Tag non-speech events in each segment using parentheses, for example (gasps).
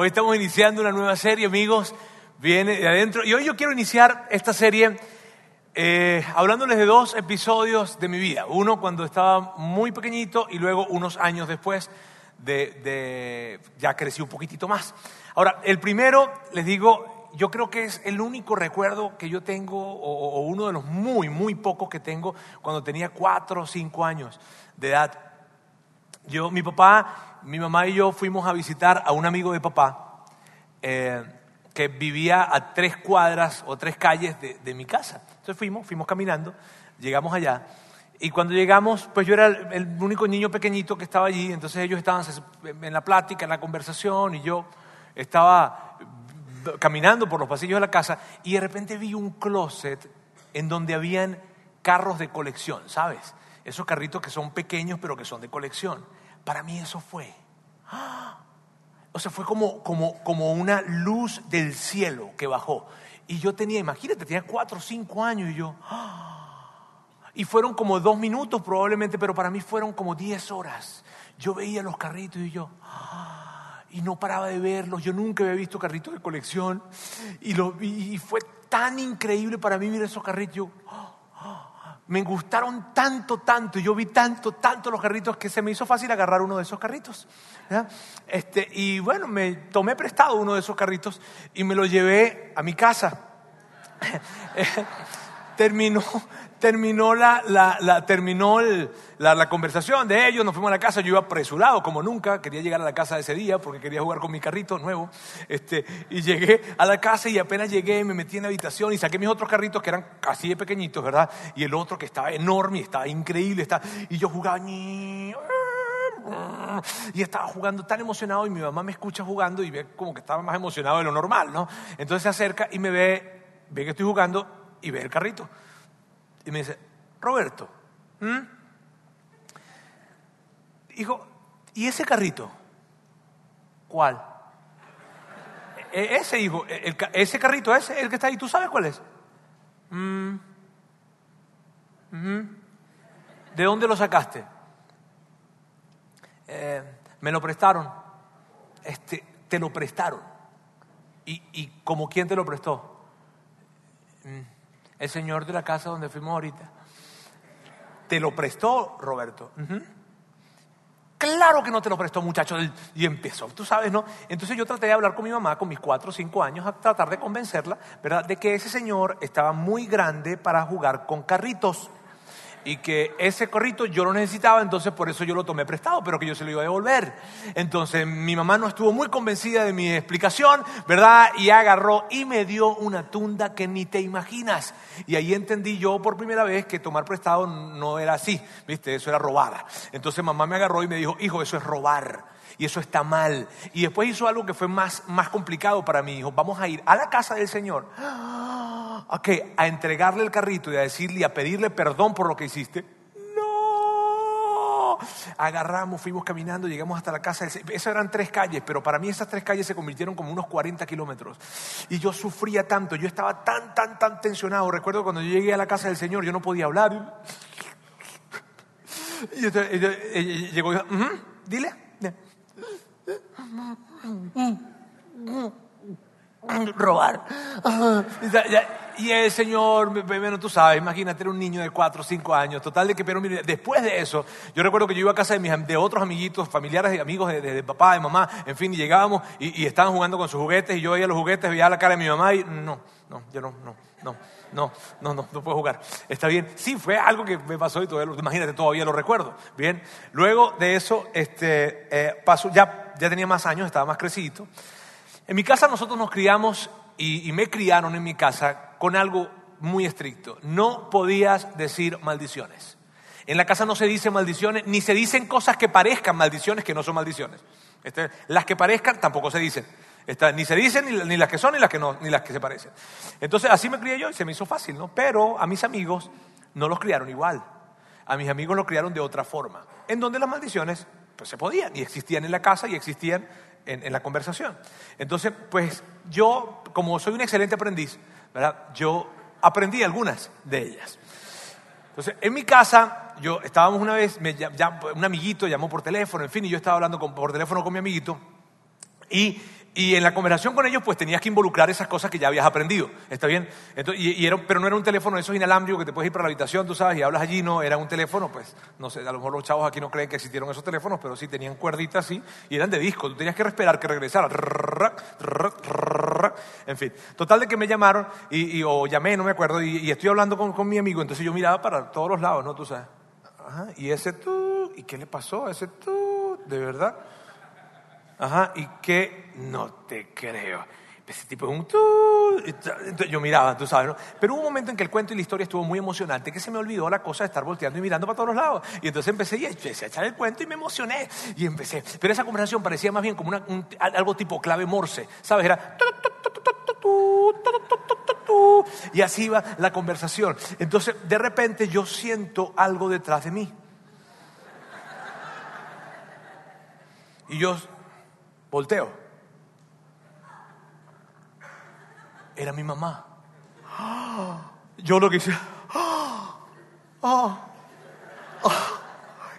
Hoy estamos iniciando una nueva serie, amigos. Viene de adentro. Y hoy yo quiero iniciar esta serie eh, hablándoles de dos episodios de mi vida. Uno cuando estaba muy pequeñito y luego unos años después de, de ya crecí un poquitito más. Ahora, el primero, les digo, yo creo que es el único recuerdo que yo tengo, o, o uno de los muy, muy pocos que tengo, cuando tenía cuatro o cinco años de edad. Yo, mi papá, mi mamá y yo fuimos a visitar a un amigo de papá eh, que vivía a tres cuadras o tres calles de, de, mi casa. Entonces fuimos, fuimos caminando, llegamos allá. Y cuando llegamos, pues yo era el, único niño pequeñito que estaba allí, entonces ellos estaban en la plática, en la conversación, y yo estaba caminando por los pasillos de la casa, y de repente vi un closet en donde habían carros de colección, ¿sabes? Esos carritos que son pequeños pero que son de colección. Para mí eso fue. (gasps) O sea, fue como, como, como una luz del cielo que bajó. Y yo tenía, imagínate, tenía cuatro o cinco años y yo... (gasps) Y fueron como dos minutos probablemente, pero para mí fueron como diez horas. Yo veía los carritos y yo... (gasps) Y no paraba de verlos. Yo nunca había visto carritos de colección. Y, lo, y fue tan increíble para mí ver esos carritos. Yo, me gustaron tanto, tanto, yo vi tanto, tanto los carritos que se me hizo fácil agarrar uno de esos carritos. Este, y bueno, me tomé prestado uno de esos carritos y me lo llevé a mi casa. (laughs) terminó, (laughs) terminó, la, la, terminó la, conversación de ellos, nos fuimos a la casa, yo iba apresurado como nunca, quería llegar a la casa ese día porque quería jugar con mi carrito nuevo, este, y llegué a la casa y apenas llegué me metí en la habitación y saqué mis otros carritos que eran así de pequeñitos, ¿verdad? Y el otro que estaba enorme, estaba increíble, estaba, y yo jugaba... Y estaba jugando tan emocionado y mi mamá me escucha jugando y ve como que estaba más emocionado de lo normal, ¿no? Entonces se acerca y me ve, ve que estoy jugando y ve el carrito. Y me dice, Roberto, hijo, ¿y ese carrito? ¿Cuál? E ese hijo, el, ese carrito, ese, el que está ahí, ¿tú sabes cuál es? ¿De dónde lo sacaste? Eh, me lo prestaron. Este, te lo prestaron. ¿Y, y como quién te lo prestó? El señor de la casa donde fuimos ahorita. Te lo prestó, Roberto. Claro que no te lo prestó, muchacho. Y empezó, tú sabes, ¿no? Entonces yo traté de hablar con mi mamá con mis cuatro o cinco años, a tratar de convencerla, ¿verdad?, de que ese señor estaba muy grande para jugar con carritos y que ese carrito yo lo necesitaba, entonces por eso yo lo tomé prestado, pero que yo se lo iba a devolver. Entonces mi mamá no estuvo muy convencida de mi explicación, ¿verdad? Y agarró y me dio una tunda que ni te imaginas. Y ahí entendí yo por primera vez que tomar prestado no era así, ¿viste? Eso era robada. Entonces mamá me agarró y me dijo, hijo, eso es robar y eso está mal. Y después hizo algo que fue más, más complicado para mí. Dijo, vamos a ir a la casa del Señor. Ok, a entregarle el carrito y a decirle a pedirle perdón por lo que hiciste. No. Agarramos, fuimos caminando, llegamos hasta la casa. Esas eran tres calles, pero para mí esas tres calles se convirtieron como unos 40 kilómetros. Y yo sufría tanto, yo estaba tan, tan, tan tensionado. Recuerdo cuando yo llegué a la casa del Señor, yo no podía hablar. Y llegó y dijo, dile. Robar. Y el señor, bueno, tú sabes, imagínate, era un niño de 4 o 5 años, total de que, pero mire, después de eso, yo recuerdo que yo iba a casa de, mis, de otros amiguitos, familiares y amigos de, de, de, papá, de mamá, en fin, y llegábamos y, y, estaban jugando con sus juguetes y yo veía los juguetes, veía la cara de mi mamá y no, no, yo no, no, no. No, no, no, no puedo jugar. Está bien. Sí, fue algo que me pasó y todavía imagínate, todavía lo recuerdo. Bien. Luego de eso, este, eh, pasó, ya, ya tenía más años, estaba más crecidito. En mi casa nosotros nos criamos y, me criaron en mi casa con algo muy estricto. No podías decir maldiciones. En la casa no se dicen maldiciones, ni se dicen cosas que parezcan maldiciones que no son maldiciones. Este, las que parezcan tampoco se dicen. Ni se dicen ni, ni, las que son ni las que no, ni las que se parecen. Entonces así me crié yo y se me hizo fácil, ¿no? Pero a mis amigos no los criaron igual. A mis amigos los criaron de otra forma, en donde las maldiciones pues se podían y existían en la casa y existían en, la conversación. Entonces, pues yo, como soy un excelente aprendiz, ¿verdad? Yo aprendí algunas de ellas. Entonces, en mi casa, yo estábamos una vez, un amiguito llamó por teléfono, en fin, y yo estaba hablando por teléfono con mi amiguito, y y en la conversación con ellos, pues tenías que involucrar esas cosas que ya habías aprendido. ¿Está bien? Entonces, y, pero no era un teléfono esos inalámbricos que te puedes ir para la habitación, tú sabes, y hablas allí, no, era un teléfono, pues, no sé, a lo mejor los chavos aquí no creen que existieron esos teléfonos, pero sí tenían cuerditas así, y eran de disco, tú tenías que esperar que regresara. En fin, total de que me llamaron, y, o llamé, no me acuerdo, y, estoy hablando con, con mi amigo, entonces yo miraba para todos los lados, ¿no? Tú sabes. Ajá, y ese tú, ¿y qué le pasó a ese tú? ¿De verdad? Ajá, y que no te creo. Ese tipo un... Yo miraba, tú sabes, ¿no? Pero hubo un momento en que el cuento y la historia estuvo muy emocionante, que se me olvidó la cosa de estar volteando y mirando para todos lados. Y entonces empecé, y empecé a echar el cuento y me emocioné. Y empecé. Pero esa conversación parecía más bien como algo tipo clave morse, ¿sabes? Era... Y así iba la conversación. Entonces, de repente yo siento algo detrás de mí. Y yo volteo Era mi mamá. Yo lo que hice.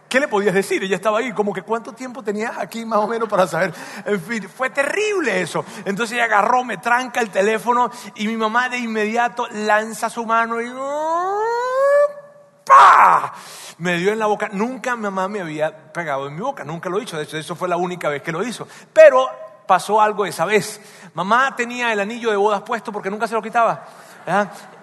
¿Qué le podías decir? Ella estaba ahí, como que cuánto tiempo tenías aquí más o menos para saber. En fin, fue terrible eso. Entonces ella agarró, me tranca el teléfono y mi mamá de inmediato lanza su mano y ¡pa! Me dio en la boca. Nunca mi mamá me había pegado en mi boca, nunca lo dicho. De hecho, eso fue la única vez que lo hizo. Pero pasó algo esa vez. Mamá tenía el anillo de bodas puesto porque nunca se lo quitaba.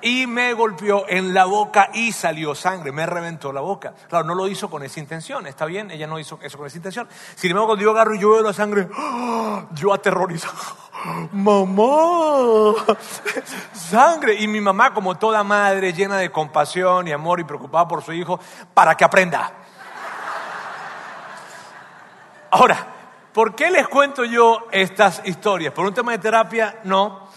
Y me golpeó en la boca y salió sangre, me reventó la boca. Claro, no lo hizo con esa intención, está bien, ella no hizo eso con esa intención. Sin embargo, cuando yo agarro y yo la sangre, ¡ah! yo aterrorizado. Mamá, sangre. Y mi mamá, como toda madre, llena de compasión y amor y preocupada por su hijo, para que aprenda. Ahora, ¿por qué les cuento yo estas historias? ¿Por un tema de terapia? No.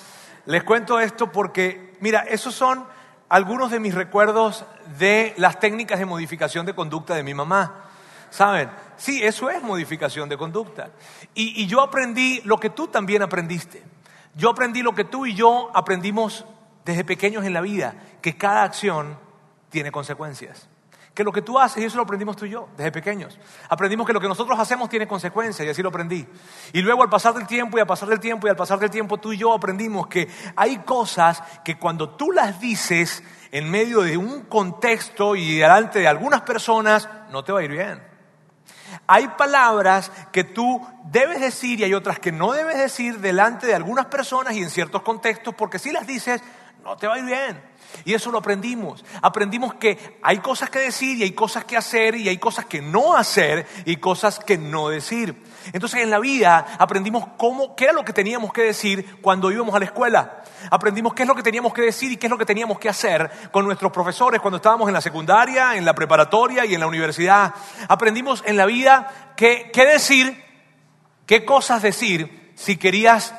Les cuento esto porque, mira, esos son algunos de mis recuerdos de las técnicas de modificación de conducta de mi mamá. ¿Saben? Sí, eso es modificación de conducta. Y, yo aprendí lo que tú también aprendiste. Yo aprendí lo que tú y yo aprendimos desde pequeños en la vida, que cada acción tiene consecuencias. Que lo que tú haces, y eso lo aprendimos tú y yo, desde pequeños. Aprendimos que lo que nosotros hacemos tiene consecuencias, y así lo aprendí. Y luego al pasar del tiempo, y al pasar del tiempo, y al pasar del tiempo, tú y yo aprendimos que hay cosas que cuando tú las dices en medio de un contexto y delante de algunas personas, no te va a ir bien. Hay palabras que tú debes decir y hay otras que no debes decir delante de algunas personas y en ciertos contextos, porque si las dices, no te va a ir bien. Y eso lo aprendimos. Aprendimos que hay cosas que decir y hay cosas que hacer y hay cosas que no hacer y cosas que no decir. Entonces en la vida aprendimos cómo, qué era lo que teníamos que decir cuando íbamos a la escuela. Aprendimos qué es lo que teníamos que decir y qué es lo que teníamos que hacer con nuestros profesores cuando estábamos en la secundaria, en la preparatoria y en la universidad. Aprendimos en la vida qué, qué decir, qué cosas decir si querías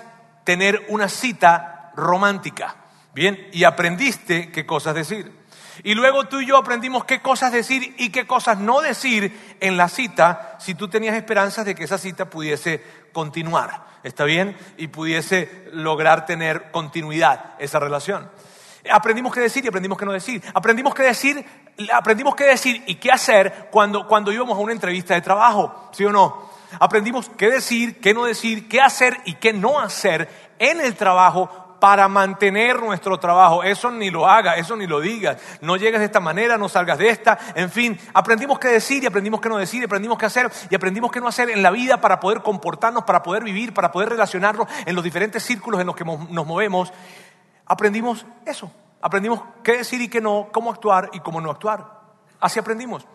tener una cita romántica. Bien, y aprendiste qué cosas decir. Y luego tú y yo aprendimos qué cosas decir y qué cosas no decir en la cita si tú tenías esperanzas de que esa cita pudiese continuar. ¿Está bien? Y pudiese lograr tener continuidad esa relación. Aprendimos qué decir y aprendimos qué no decir. Aprendimos qué decir, aprendimos qué decir y qué hacer cuando, cuando íbamos a una entrevista de trabajo, ¿sí o no? Aprendimos qué decir, qué no decir, qué hacer y qué no hacer en el trabajo para mantener nuestro trabajo. Eso ni lo hagas, eso ni lo digas. No llegues de esta manera, no salgas de esta. En fin, aprendimos qué decir y aprendimos qué no decir, y aprendimos qué hacer y aprendimos qué no hacer en la vida para poder comportarnos, para poder vivir, para poder relacionarnos en los diferentes círculos en los que nos movemos. Aprendimos eso. Aprendimos qué decir y qué no, cómo actuar y cómo no actuar. Así aprendimos.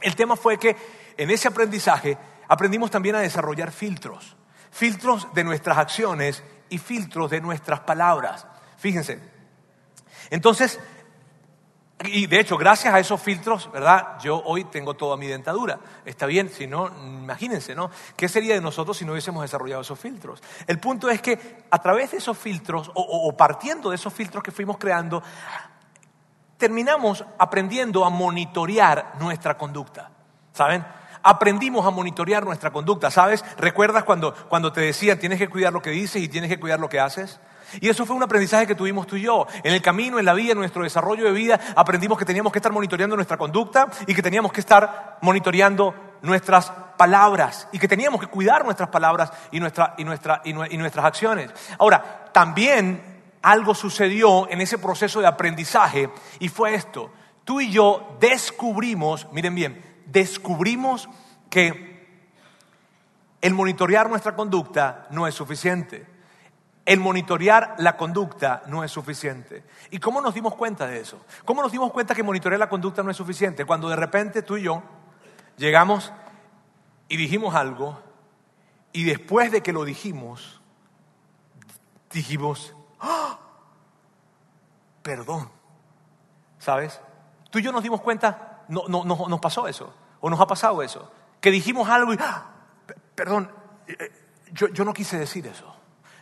El tema fue que en ese aprendizaje aprendimos también a desarrollar filtros. Filtros de nuestras acciones y filtros de nuestras palabras. Fíjense. Entonces, y de hecho, gracias a esos filtros, ¿verdad? Yo hoy tengo toda mi dentadura. Está bien, si no, imagínense, ¿no? ¿Qué sería de nosotros si no hubiésemos desarrollado esos filtros? El punto es que a través de esos filtros, o, partiendo de esos filtros que fuimos creando, terminamos aprendiendo a monitorear nuestra conducta. ¿Saben? Aprendimos a monitorear nuestra conducta, ¿sabes? ¿Recuerdas cuando, cuando te decían tienes que cuidar lo que dices y tienes que cuidar lo que haces? Y eso fue un aprendizaje que tuvimos tú y yo. En el camino, en la vida, en nuestro desarrollo de vida, aprendimos que teníamos que estar monitoreando nuestra conducta y que teníamos que estar monitoreando nuestras palabras y que teníamos que cuidar nuestras palabras y, nuestra, y, nuestra, y nuestras acciones. Ahora, también algo sucedió en ese proceso de aprendizaje y fue esto. Tú y yo descubrimos, miren bien, descubrimos que el monitorear nuestra conducta no es suficiente. El monitorear la conducta no es suficiente. ¿Y cómo nos dimos cuenta de eso? ¿Cómo nos dimos cuenta que monitorear la conducta no es suficiente? Cuando de repente tú y yo llegamos y dijimos algo y después de que lo dijimos, dijimos, ¡Ah! perdón. ¿Sabes? Tú y yo nos dimos cuenta, no, no, no, nos pasó eso, o nos ha pasado eso, que dijimos algo y, ¡Ah! perdón, eh, yo, yo no quise decir eso.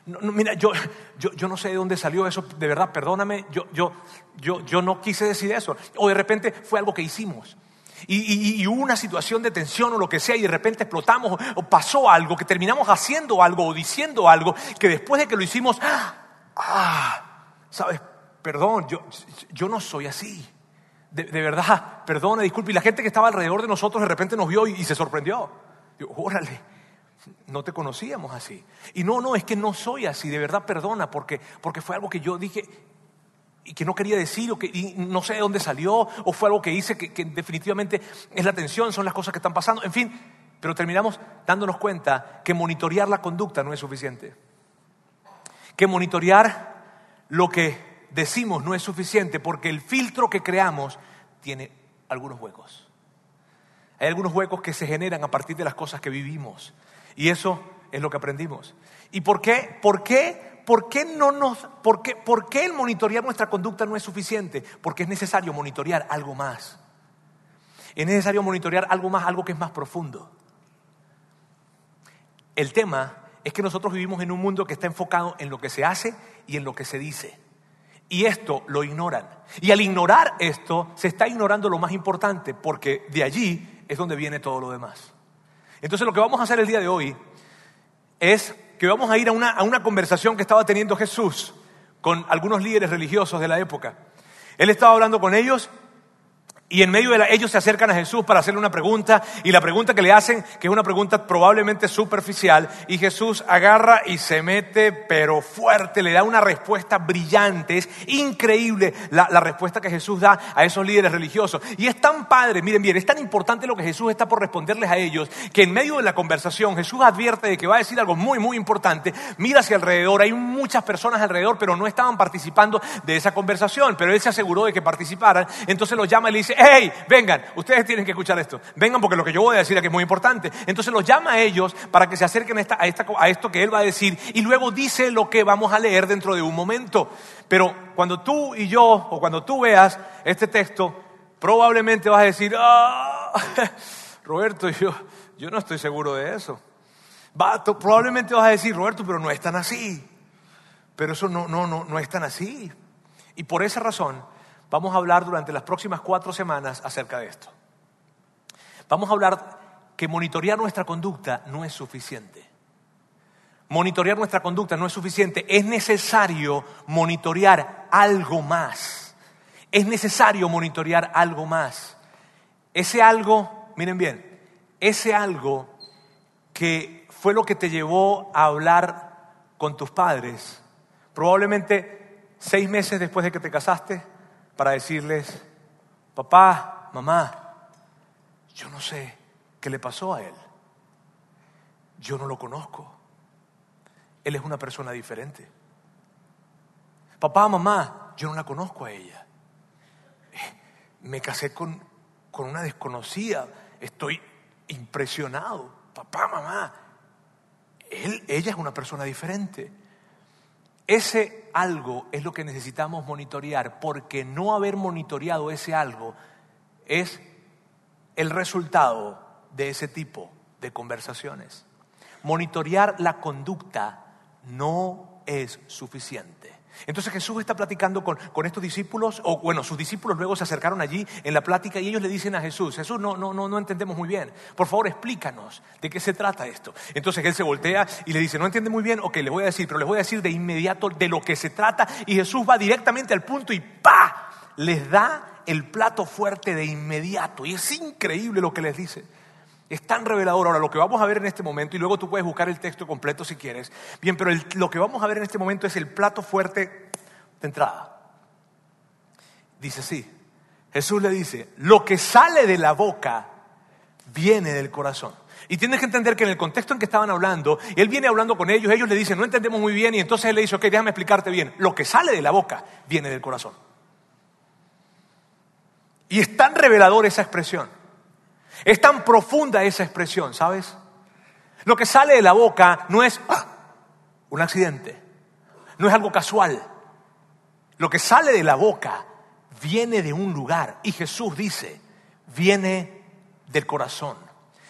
No, mira, yo, yo, yo, no sé de dónde salió eso, de verdad, perdóname, yo, yo, yo, yo no quise decir eso. O de repente fue algo que hicimos. Y, hubo una situación de tensión o lo que sea y de repente explotamos o, pasó algo, que terminamos haciendo algo o diciendo algo, que después de que lo hicimos, ah, sabes, perdón, yo, yo no soy así. De, verdad, perdone, disculpe. Y la gente que estaba alrededor de nosotros de repente nos vio y, y se sorprendió. Digo, órale, no te conocíamos así. Y no, no, es que no soy así, de verdad perdona, porque, porque fue algo que yo dije y que no quería decir, o que no sé de dónde salió, o fue algo que hice que, que definitivamente es la tensión, son las cosas que están pasando, en fin, pero terminamos dándonos cuenta que monitorear la conducta no es suficiente. Que monitorear lo que decimos no es suficiente porque el filtro que creamos tiene algunos huecos. Hay algunos huecos que se generan a partir de las cosas que vivimos. Y eso es lo que aprendimos. ¿Y por qué? ¿Por qué? ¿Por qué, no nos, por, qué, ¿Por qué el monitorear nuestra conducta no es suficiente? Porque es necesario monitorear algo más. Es necesario monitorear algo más, algo que es más profundo. El tema es que nosotros vivimos en un mundo que está enfocado en lo que se hace y en lo que se dice. Y esto lo ignoran. Y al ignorar esto, se está ignorando lo más importante, porque de allí es donde viene todo lo demás. Entonces lo que vamos a hacer el día de hoy es que vamos a ir a una, a una conversación que estaba teniendo Jesús con algunos líderes religiosos de la época. Él estaba hablando con ellos y en medio de la, ellos se acercan a Jesús para hacerle una pregunta y la pregunta que le hacen, que es una pregunta probablemente superficial, y Jesús agarra y se mete pero fuerte, le da una respuesta brillante, es increíble la, respuesta que Jesús da a esos líderes religiosos. Y es tan padre, miren bien, es tan importante lo que Jesús está por responderles a ellos, que en medio de la conversación Jesús advierte de que va a decir algo muy, muy importante, mira hacia alrededor, hay muchas personas alrededor, pero no estaban participando de esa conversación, pero él se aseguró de que participaran, entonces los llama y le dice, hey, vengan, ustedes tienen que escuchar esto, vengan porque lo que yo voy a decir aquí es muy importante. Entonces los llama a ellos para que se acerquen a, a, esto que él va a decir y luego dice lo que vamos a leer dentro de un momento. Pero cuando tú y yo, o cuando tú veas este texto, probablemente vas a decir, ah, (laughs) Roberto, yo, no estoy seguro de eso. probablemente vas a decir, Roberto, pero no es tan así. Pero eso no, no, no, no es tan así. Y por esa razón Vamos a hablar durante las próximas cuatro semanas acerca de esto. Vamos a hablar que monitorear nuestra conducta no es suficiente. Monitorear nuestra conducta no es suficiente. Es necesario monitorear algo más. Es necesario monitorear algo más. Ese algo, miren bien, ese algo que fue lo que te llevó a hablar con tus padres, probablemente seis meses después de que te casaste, para decirles, papá, mamá, yo no sé qué le pasó a él. Yo no lo conozco. Él es una persona diferente. Papá, mamá, yo no la conozco a ella. Me casé con, con una desconocida. Estoy impresionado. Papá, mamá, él, ella es una persona diferente. Ese algo es lo que necesitamos monitorear, porque no haber monitoreado ese algo es el resultado de ese tipo de conversaciones. Monitorear la conducta no es suficiente. Entonces Jesús está platicando con, estos discípulos, o bueno, sus discípulos luego se acercaron allí en la plática y ellos le dicen a Jesús, Jesús, no, no, no, no entendemos muy bien, por favor explícanos de qué se trata esto. Entonces él se voltea y le dice, no entiende muy bien, ok, le voy a decir, pero les voy a decir de inmediato de lo que se trata y Jesús va directamente al punto y ¡pa! les da el plato fuerte de inmediato y es increíble lo que les dice. Es tan revelador. Ahora, lo que vamos a ver en este momento, y luego tú puedes buscar el texto completo si quieres. Bien, pero lo que vamos a ver en este momento es el plato fuerte de entrada. Dice así. Jesús le dice, lo que sale de la boca viene del corazón. Y tienes que entender que en el contexto en que estaban hablando, él viene hablando con ellos, ellos le dicen, no entendemos muy bien, y entonces él le dice, ok, déjame explicarte bien. Lo que sale de la boca viene del corazón. Y es tan revelador esa expresión. Es tan profunda esa expresión, ¿sabes? Lo que sale de la boca no es ¡ah! un accidente, no es algo casual. Lo que sale de la boca viene de un lugar. Y Jesús dice, viene del corazón,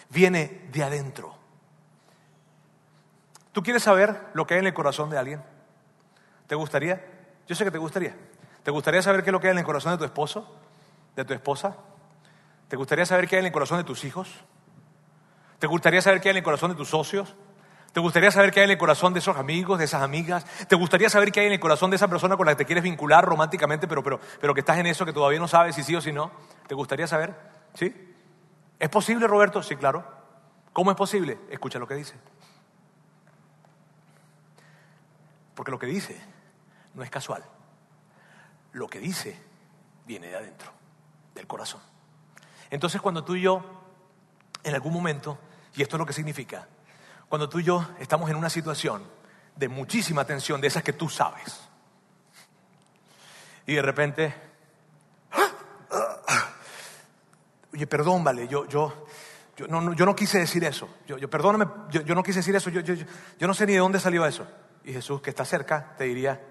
viene de adentro. ¿Tú quieres saber lo que hay en el corazón de alguien? ¿Te gustaría? Yo sé que te gustaría. ¿Te gustaría saber qué es lo que hay en el corazón de tu esposo? ¿De tu esposa? ¿Te gustaría saber qué hay en el corazón de tus hijos? ¿Te gustaría saber qué hay en el corazón de tus socios? ¿Te gustaría saber qué hay en el corazón de esos amigos, de esas amigas? ¿Te gustaría saber qué hay en el corazón de esa persona con la que te quieres vincular románticamente, pero, pero, pero que estás en eso que todavía no sabes si sí o si no? ¿Te gustaría saber? ¿Sí? ¿Es posible, Roberto? Sí, claro. ¿Cómo es posible? Escucha lo que dice. Porque lo que dice no es casual. Lo que dice viene de adentro, del corazón. Entonces cuando tú y yo, en algún momento, y esto es lo que significa, cuando tú y yo estamos en una situación de muchísima tensión, de esas que tú sabes, y de repente, oye, perdón, vale, yo, yo, yo, no, yo no quise decir eso, yo, perdóname, yo, no quise decir eso, yo, yo, yo no sé ni de dónde salió eso. Y Jesús, que está cerca, te diría,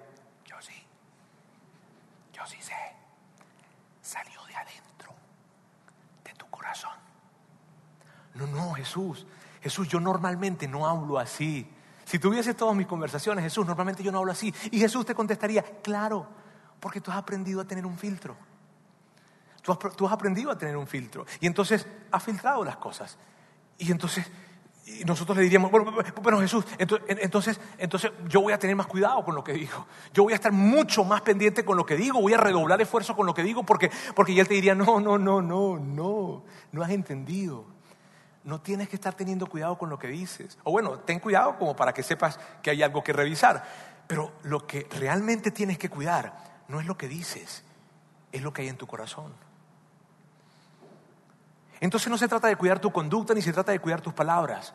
No, no, Jesús. Jesús, yo normalmente no hablo así. Si tuviese todas mis conversaciones, Jesús, normalmente yo no hablo así. Y Jesús te contestaría, claro, porque tú has aprendido a tener un filtro. Tú has, aprendido a tener un filtro. Y entonces has filtrado las cosas. Y entonces nosotros le diríamos, bueno, bueno Jesús, entonces, entonces yo voy a tener más cuidado con lo que digo. Yo voy a estar mucho más pendiente con lo que digo, voy a redoblar esfuerzo con lo que digo, porque, porque él te diría, no, no, no, no, no, no has entendido no tienes que estar teniendo cuidado con lo que dices. O bueno, ten cuidado como para que sepas que hay algo que revisar. Pero lo que realmente tienes que cuidar no es lo que dices, es lo que hay en tu corazón. Entonces no se trata de cuidar tu conducta ni se trata de cuidar tus palabras.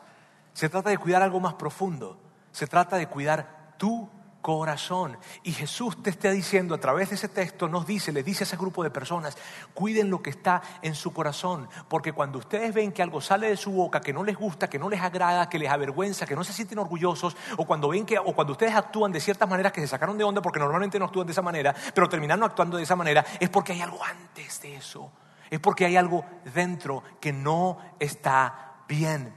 Se trata de cuidar algo más profundo. Se trata de cuidar tu corazón. Y Jesús te está diciendo a través de ese texto, nos dice, le dice a ese grupo de personas, cuiden lo que está en su corazón, porque cuando ustedes ven que algo sale de su boca que no les gusta, que no les agrada, que les avergüenza, que no se sienten orgullosos, o cuando ven que, o cuando ustedes actúan de ciertas maneras que se sacaron de onda, porque normalmente no actúan de esa manera, pero terminaron actuando de esa manera, es porque hay algo antes de eso, es porque hay algo dentro que no está bien.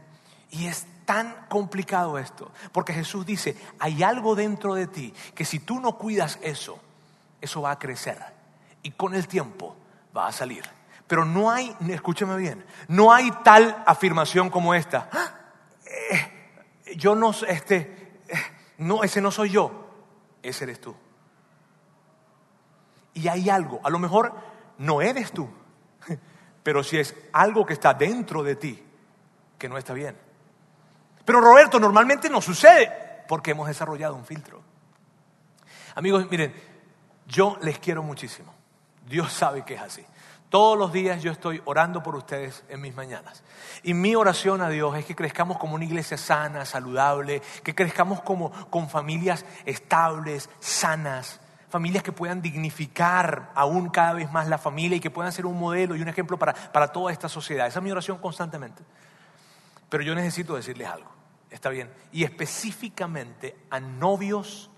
Y es tan complicado esto, porque Jesús dice, hay algo dentro de ti que si tú no cuidas eso, eso va a crecer y con el tiempo va a salir. Pero no hay, escúcheme bien, no hay tal afirmación como esta. ¡Ah! Eh, yo no, este, eh, no, ese no soy yo, ese eres tú. Y hay algo, a lo mejor no eres tú, (laughs) pero si es algo que está dentro de ti, que no está bien. Pero Roberto, normalmente no sucede porque hemos desarrollado un filtro. Amigos, miren, yo les quiero muchísimo. Dios sabe que es así. Todos los días yo estoy orando por ustedes en mis mañanas. Y mi oración a Dios es que crezcamos como una iglesia sana, saludable, que crezcamos como con familias estables, sanas, familias que puedan dignificar aún cada vez más la familia y que puedan ser un modelo y un ejemplo para, para toda esta sociedad. Esa es mi oración constantemente. Pero yo necesito decirles algo. Está bien. Y específicamente a novios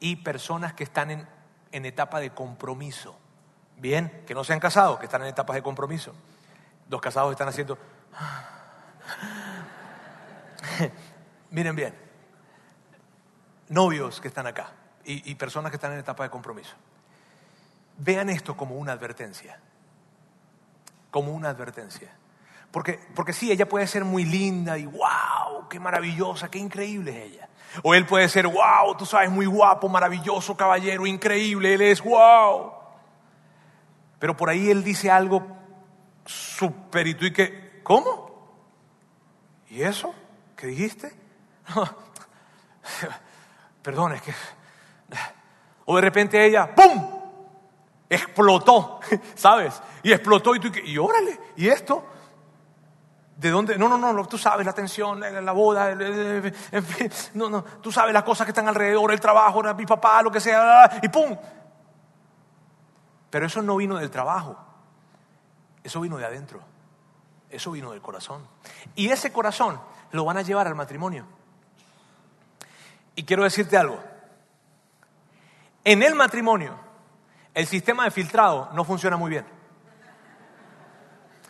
y personas que están en, en etapa de compromiso. Bien, que no se han casado, que están en etapas de compromiso. Los casados están haciendo... (laughs) Miren bien, novios que están acá y, y personas que están en etapa de compromiso. Vean esto como una advertencia. Como una advertencia. Porque, porque sí, ella puede ser muy linda y wow, qué maravillosa, qué increíble es ella. O él puede ser wow, tú sabes, muy guapo, maravilloso, caballero, increíble, él es wow. Pero por ahí él dice algo súper y tú y que, ¿cómo? ¿y eso? ¿Qué dijiste? (laughs) Perdón, es que... O de repente ella, ¡pum! Explotó, (laughs) ¿sabes? Y explotó y tú, y órale, ¿y esto? ¿De dónde? No, no, no, tú sabes la tensión, la boda, en fin, no, no, tú sabes las cosas que están alrededor, el trabajo, mi papá, lo que sea, y ¡pum! Pero eso no vino del trabajo, eso vino de adentro, eso vino del corazón. Y ese corazón lo van a llevar al matrimonio. Y quiero decirte algo, en el matrimonio el sistema de filtrado no funciona muy bien.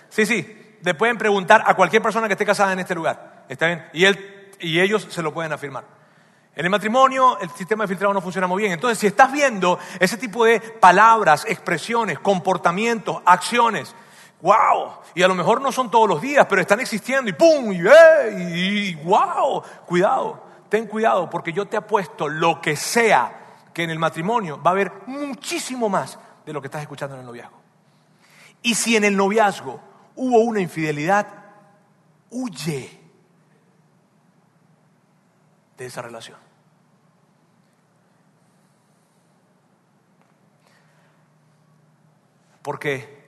Sí, sí, le pueden preguntar a cualquier persona que esté casada en este lugar. ¿Está bien? Y, él, y ellos se lo pueden afirmar. En el matrimonio el sistema de filtrado no funciona muy bien. Entonces, si estás viendo ese tipo de palabras, expresiones, comportamientos, acciones, wow, y a lo mejor no son todos los días, pero están existiendo y pum, y, y, y wow, cuidado, ten cuidado porque yo te apuesto lo que sea que en el matrimonio va a haber muchísimo más de lo que estás escuchando en el noviazgo. Y si en el noviazgo hubo una infidelidad, huye de esa relación. Porque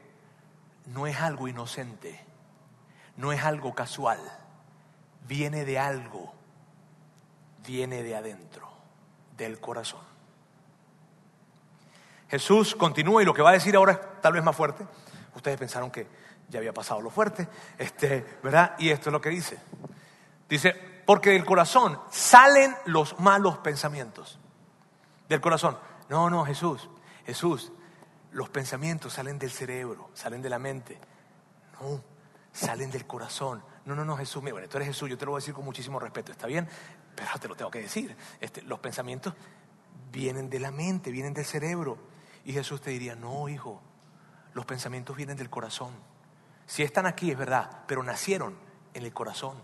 no es algo inocente, no es algo casual, viene de algo, viene de adentro, del corazón. Jesús continúa y lo que va a decir ahora es tal vez más fuerte. Ustedes pensaron que ya había pasado lo fuerte, este, ¿verdad? Y esto es lo que dice. Dice, porque del corazón salen los malos pensamientos. Del corazón. No, no, Jesús, Jesús, los pensamientos salen del cerebro, salen de la mente. No, salen del corazón. No, no, no, Jesús, mira, bueno, tú eres Jesús, yo te lo voy a decir con muchísimo respeto, ¿está bien? Pero te lo tengo que decir. Este, los pensamientos vienen de la mente, vienen del cerebro. Y Jesús te diría, no, hijo, los pensamientos vienen del corazón. Si están aquí es verdad, pero nacieron en el corazón.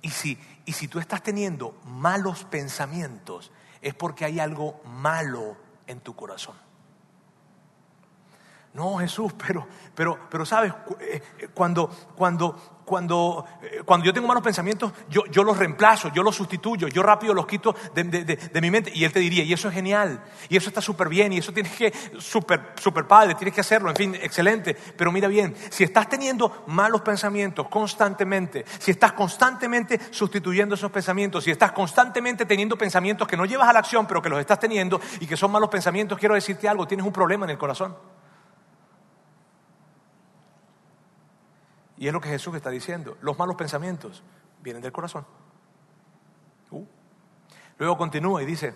Y si, y si tú estás teniendo malos pensamientos, es porque hay algo malo en tu corazón. No, Jesús, (laughs) pero, pero, pero sabes, eh, eh, cuando, cuando, cuando, eh, cuando yo tengo malos pensamientos, yo, yo, los reemplazo, yo los sustituyo, yo rápido los quito de, de, de, mi mente. Y él te diría, y eso es genial, y eso está súper bien, y eso tienes que, súper super padre, tienes que hacerlo, en fin, excelente. Pero mira bien, si estás teniendo malos pensamientos constantemente, si estás constantemente sustituyendo esos pensamientos, si estás constantemente teniendo pensamientos que no llevas a la acción, pero que los estás teniendo y que son malos pensamientos, quiero decirte algo, tienes un problema en el corazón. Y es lo que Jesús está diciendo. Los malos pensamientos vienen del corazón. Uh. Luego continúa y dice,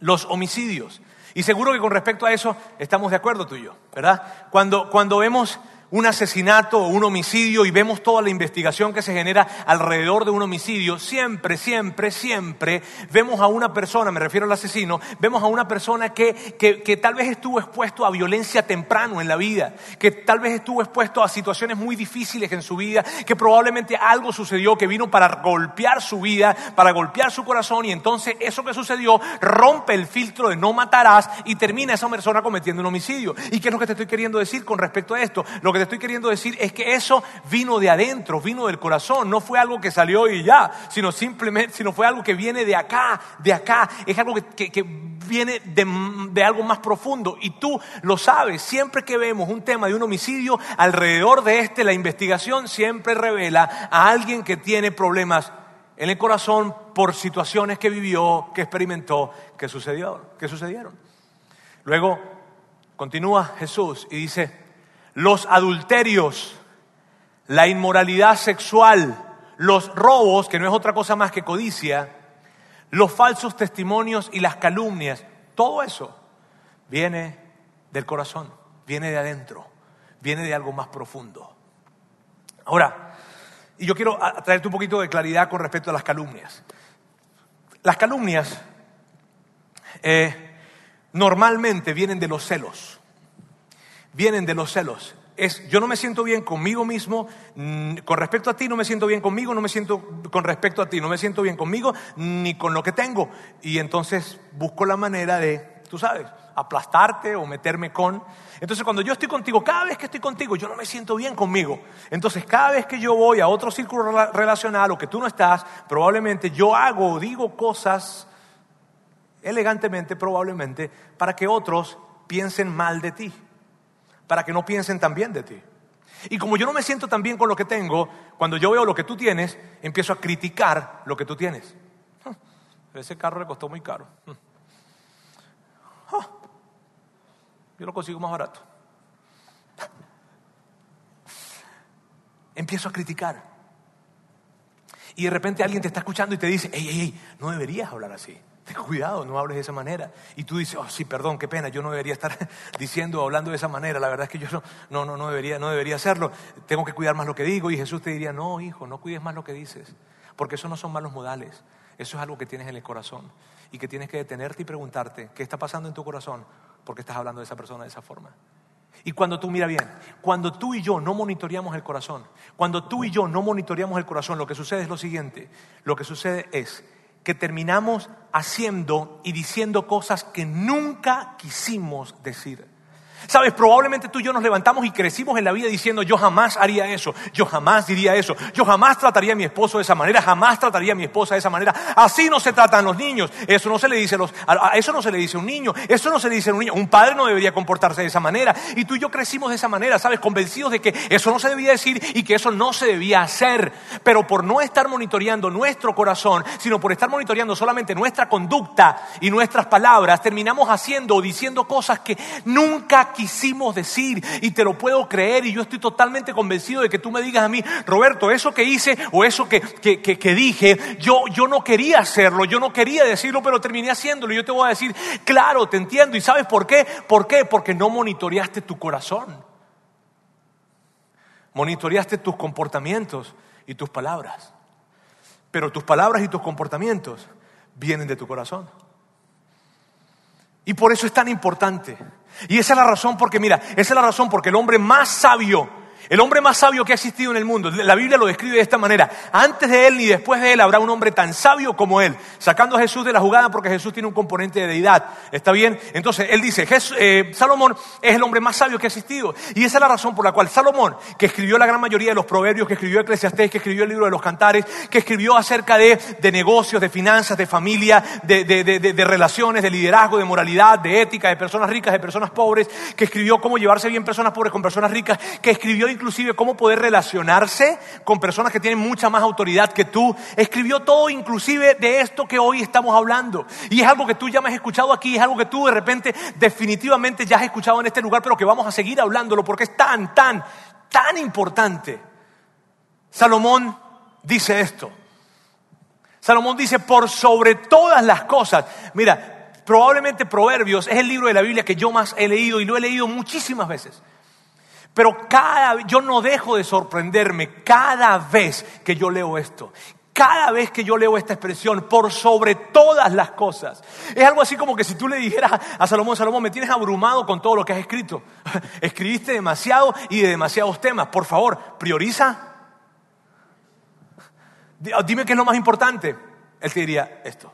los homicidios. Y seguro que con respecto a eso estamos de acuerdo tú y yo, ¿verdad? Cuando, cuando vemos un asesinato o un homicidio y vemos toda la investigación que se genera alrededor de un homicidio, siempre, siempre, siempre vemos a una persona, me refiero al asesino, vemos a una persona que, que, tal vez estuvo expuesto a violencia temprano en la vida, que tal vez estuvo expuesto a situaciones muy difíciles en su vida, que probablemente algo sucedió que vino para golpear su vida, para golpear su corazón y entonces eso que sucedió rompe el filtro de no matarás y termina esa persona cometiendo un homicidio. ¿Y qué es lo que te estoy queriendo decir con respecto a esto? Lo que estoy queriendo decir es que eso vino de adentro, vino del corazón, no fue algo que salió y ya, sino simplemente, sino fue algo que viene de acá, de acá, es algo que, viene de, de, algo más profundo. Y tú lo sabes, siempre que vemos un tema de un homicidio, alrededor de este la investigación siempre revela a alguien que tiene problemas en el corazón por situaciones que vivió, que experimentó, que, sucedió, que sucedieron. Luego continúa Jesús y dice, los adulterios, la inmoralidad sexual, los robos, que no es otra cosa más que codicia, los falsos testimonios y las calumnias, todo eso viene del corazón, viene de adentro, viene de algo más profundo. Ahora, y yo quiero traerte un poquito de claridad con respecto a las calumnias. Las calumnias eh, normalmente vienen de los celos vienen de los celos. Es, yo no me siento bien conmigo mismo, con respecto a ti no me siento bien conmigo, no me siento con respecto a ti, no me siento bien conmigo ni con lo que tengo. Y entonces busco la manera de, tú sabes, aplastarte o meterme con. Entonces cuando yo estoy contigo, cada vez que estoy contigo, yo no me siento bien conmigo. Entonces cada vez que yo voy a otro círculo relacional o que tú no estás, probablemente yo hago o digo cosas elegantemente, probablemente, para que otros piensen mal de ti, para que no piensen tan bien de ti. Y como yo no me siento tan bien con lo que tengo, cuando yo veo lo que tú tienes, empiezo a criticar lo que tú tienes. Ese carro le costó muy caro. Yo lo consigo más barato. Empiezo a criticar. Y de repente alguien te está escuchando y te dice, hey, hey, hey, no deberías hablar así. Cuidado, no hables de esa manera. Y tú dices, oh, sí, perdón, qué pena, yo no debería estar (laughs) diciendo o hablando de esa manera. La verdad es que yo no, no, no, debería, no debería hacerlo. Tengo que cuidar más lo que digo. Y Jesús te diría, no, hijo, no cuides más lo que dices. Porque eso no son malos modales. Eso es algo que tienes en el corazón. Y que tienes que detenerte y preguntarte, ¿qué está pasando en tu corazón? Porque estás hablando de esa persona de esa forma. Y cuando tú, mira bien, cuando tú y yo no monitoreamos el corazón, cuando tú y yo no monitoreamos el corazón, lo que sucede es lo siguiente. Lo que sucede es que terminamos haciendo y diciendo cosas que nunca quisimos decir. Sabes, probablemente tú y yo nos levantamos y crecimos en la vida diciendo, yo jamás haría eso, yo jamás diría eso, yo jamás trataría a mi esposo de esa manera, jamás trataría a mi esposa de esa manera. Así no se tratan los niños. Eso no se le dice a, los, eso no se le dice a un niño, eso no se le dice a un niño. Un padre no debería comportarse de esa manera. Y tú y yo crecimos de esa manera, sabes, convencidos de que eso no se debía decir y que eso no se debía hacer. Pero por no estar monitoreando nuestro corazón, sino por estar monitoreando solamente nuestra conducta y nuestras palabras, terminamos haciendo o diciendo cosas que nunca quisimos decir y te lo puedo creer y yo estoy totalmente convencido de que tú me digas a mí, Roberto, eso que hice o eso que, que, dije, yo, yo no quería hacerlo, yo no quería decirlo, pero terminé haciéndolo. Y yo te voy a decir, claro, te entiendo. ¿Y sabes por qué? ¿Por qué? Porque no monitoreaste tu corazón. Monitoreaste tus comportamientos y tus palabras. Pero tus palabras y tus comportamientos vienen de tu corazón. Y por eso es tan importante y esa es la razón porque, mira, esa es la razón porque el hombre más sabio el hombre más sabio que ha existido en el mundo, la Biblia lo describe de esta manera. Antes de él ni después de él habrá un hombre tan sabio como él, sacando a Jesús de la jugada porque Jesús tiene un componente de deidad. ¿Está bien? Entonces él dice, eh, Salomón es el hombre más sabio que ha existido. Y esa es la razón por la cual Salomón, que escribió la gran mayoría de los proverbios, que escribió Eclesiastés, que escribió el libro de los cantares, que escribió acerca de, negocios, de finanzas, de familia, de, de relaciones, de liderazgo, de moralidad, de ética, de personas ricas, de personas pobres, que escribió cómo llevarse bien personas pobres con personas ricas, que escribió inclusive cómo poder relacionarse con personas que tienen mucha más autoridad que tú. Escribió todo inclusive de esto que hoy estamos hablando. Y es algo que tú ya me has escuchado aquí, es algo que tú de repente definitivamente ya has escuchado en este lugar, pero que vamos a seguir hablándolo porque es tan, tan, tan importante. Salomón dice esto. Salomón dice, por sobre todas las cosas. Mira, probablemente Proverbios es el libro de la Biblia que yo más he leído y lo he leído muchísimas veces. Pero cada yo no dejo de sorprenderme cada vez que yo leo esto. Cada vez que yo leo esta expresión, por sobre todas las cosas. Es algo así como que si tú le dijeras a Salomón, Salomón, me tienes abrumado con todo lo que has escrito. (laughs) Escribiste demasiado y de demasiados temas. Por favor, prioriza. Dime qué es lo más importante. Él te diría esto.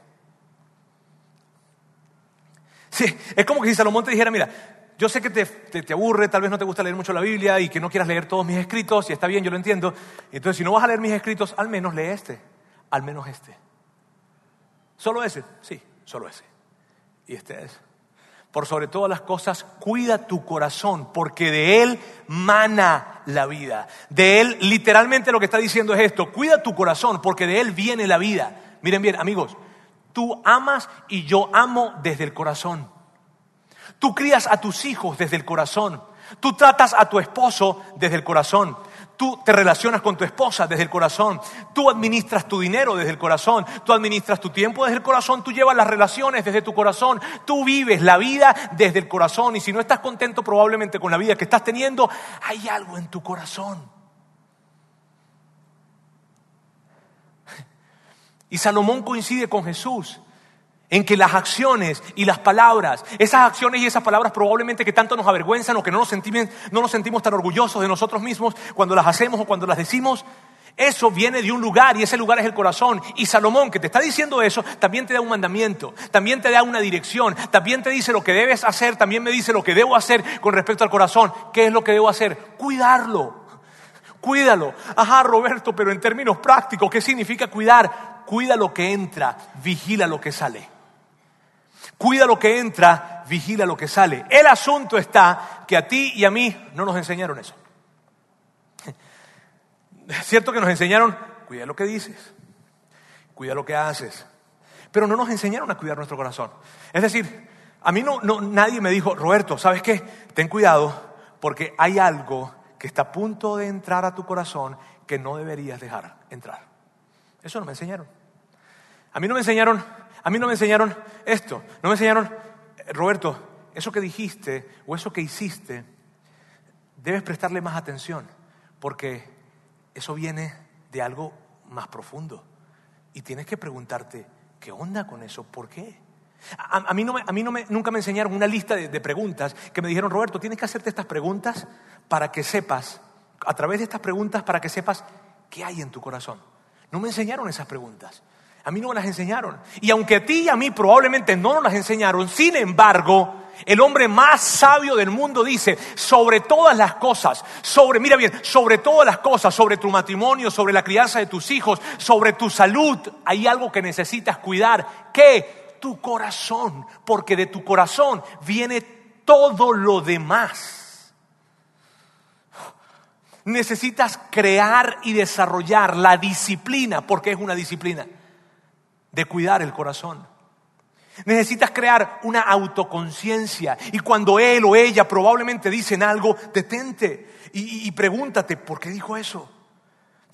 Sí, es como que si Salomón te dijera, mira, yo sé que te, aburre, tal vez no te gusta leer mucho la Biblia y que no quieras leer todos mis escritos, y está bien, yo lo entiendo. Entonces, si no vas a leer mis escritos, al menos lee este, al menos este. ¿Solo ese? Sí, solo ese. Y este es. Por sobre todas las cosas, cuida tu corazón, porque de él mana la vida. De él, literalmente lo que está diciendo es esto, cuida tu corazón, porque de él viene la vida. Miren bien, amigos, tú amas y yo amo desde el corazón. Tú crías a tus hijos desde el corazón. Tú tratas a tu esposo desde el corazón. Tú te relacionas con tu esposa desde el corazón. Tú administras tu dinero desde el corazón. Tú administras tu tiempo desde el corazón. Tú llevas las relaciones desde tu corazón. Tú vives la vida desde el corazón. Y si no estás contento probablemente con la vida que estás teniendo, hay algo en tu corazón. Y Salomón coincide con Jesús en que las acciones y las palabras, esas acciones y esas palabras probablemente que tanto nos avergüenzan o que no nos sentimos, no nos sentimos tan orgullosos de nosotros mismos cuando las hacemos o cuando las decimos, Eso viene de un lugar y ese lugar es el corazón. Y Salomón, que te está diciendo eso, también te da un mandamiento, también te da una dirección, también te dice lo que debes hacer, también me dice lo que debo hacer con respecto al corazón. ¿Qué es lo que debo hacer? Cuidarlo. Cuídalo. Ajá, Roberto, pero en términos prácticos, ¿qué significa cuidar? Cuida lo que entra, vigila lo que sale. Cuida lo que entra, vigila lo que sale. El asunto está que a ti y a mí no nos enseñaron eso. (laughs) Es cierto que nos enseñaron, cuida lo que dices, cuida lo que haces, pero no nos enseñaron a cuidar nuestro corazón. Es decir, a mí no, nadie me dijo, Roberto, ¿sabes qué? Ten cuidado porque hay algo que está a punto de entrar a tu corazón que no deberías dejar entrar. Eso no me enseñaron. A mí no me enseñaron, a mí no me enseñaron esto, no me enseñaron, Roberto, eso que dijiste o eso que hiciste, debes prestarle más atención porque eso viene de algo más profundo. Y tienes que preguntarte, ¿qué onda con eso? ¿Por qué? A, mí, no a mí no me, nunca me enseñaron una lista de preguntas que me dijeron, Roberto, tienes que hacerte estas preguntas para que sepas, a través de estas preguntas, para que sepas qué hay en tu corazón. No me enseñaron esas preguntas. A mí no me las enseñaron. Y aunque a ti y a mí probablemente no nos las enseñaron, sin embargo, el hombre más sabio del mundo dice, sobre todas las cosas, sobre, mira bien, sobre todas las cosas, sobre tu matrimonio, sobre la crianza de tus hijos, sobre tu salud, hay algo que necesitas cuidar. ¿Qué? Tu corazón, porque de tu corazón viene todo lo demás. Necesitas crear y desarrollar la disciplina, porque es una disciplina, de cuidar el corazón. Necesitas crear una autoconciencia y cuando él o ella probablemente dicen algo, detente y, pregúntate, ¿por qué dijo eso?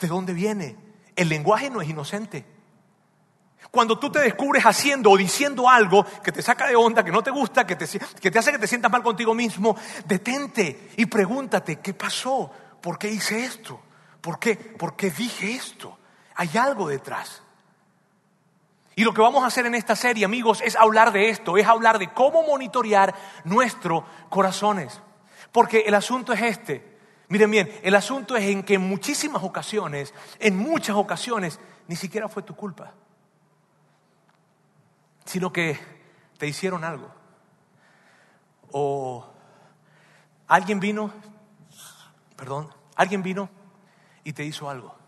¿De dónde viene? El lenguaje no es inocente. Cuando tú te descubres haciendo o diciendo algo que te saca de onda, que no te gusta, que te, que te hace que te sientas mal contigo mismo, detente y pregúntate, ¿qué pasó? ¿Por qué hice esto? ¿Por qué? ¿Por qué dije esto? Hay algo detrás. Y lo que vamos a hacer en esta serie, amigos, es hablar de esto, es hablar de cómo monitorear nuestros corazones. Porque el asunto es este. Miren bien, el asunto es en que en muchísimas ocasiones, en muchas ocasiones, ni siquiera fue tu culpa, sino que te hicieron algo. O alguien vino, perdón, alguien vino y te hizo algo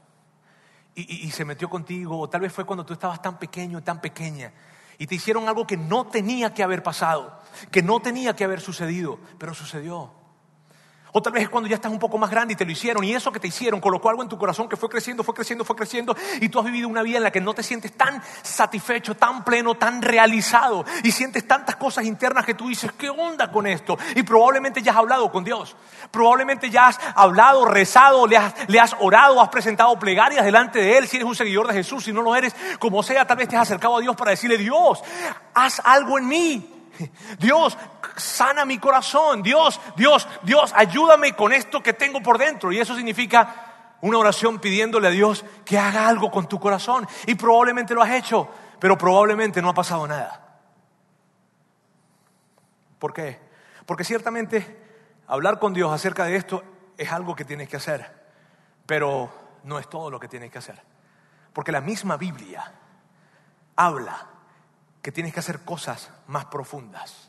y, se metió contigo, o tal vez fue cuando tú estabas tan pequeño, tan pequeña, y te hicieron algo que no tenía que haber pasado, que no tenía que haber sucedido, pero sucedió. O tal vez es cuando ya estás un poco más grande y te lo hicieron y eso que te hicieron colocó algo en tu corazón que fue creciendo, fue creciendo, fue creciendo y tú has vivido una vida en la que no te sientes tan satisfecho, tan pleno, tan realizado y sientes tantas cosas internas que tú dices, ¿qué onda con esto? Y probablemente ya has hablado con Dios, probablemente ya has hablado, rezado, le has, le has orado, has presentado plegarias delante de Él si eres un seguidor de Jesús, si no lo eres, como sea, tal vez te has acercado a Dios para decirle, Dios, haz algo en mí. Dios, sana mi corazón. Dios, Dios, Dios, ayúdame con esto que tengo por dentro. Y eso significa una oración pidiéndole a Dios que haga algo con tu corazón. Y probablemente lo has hecho, pero probablemente no ha pasado nada. ¿Por qué? Porque ciertamente hablar con Dios acerca de esto es algo que tienes que hacer, pero no es todo lo que tienes que hacer. Porque la misma Biblia habla que tienes que hacer cosas más profundas,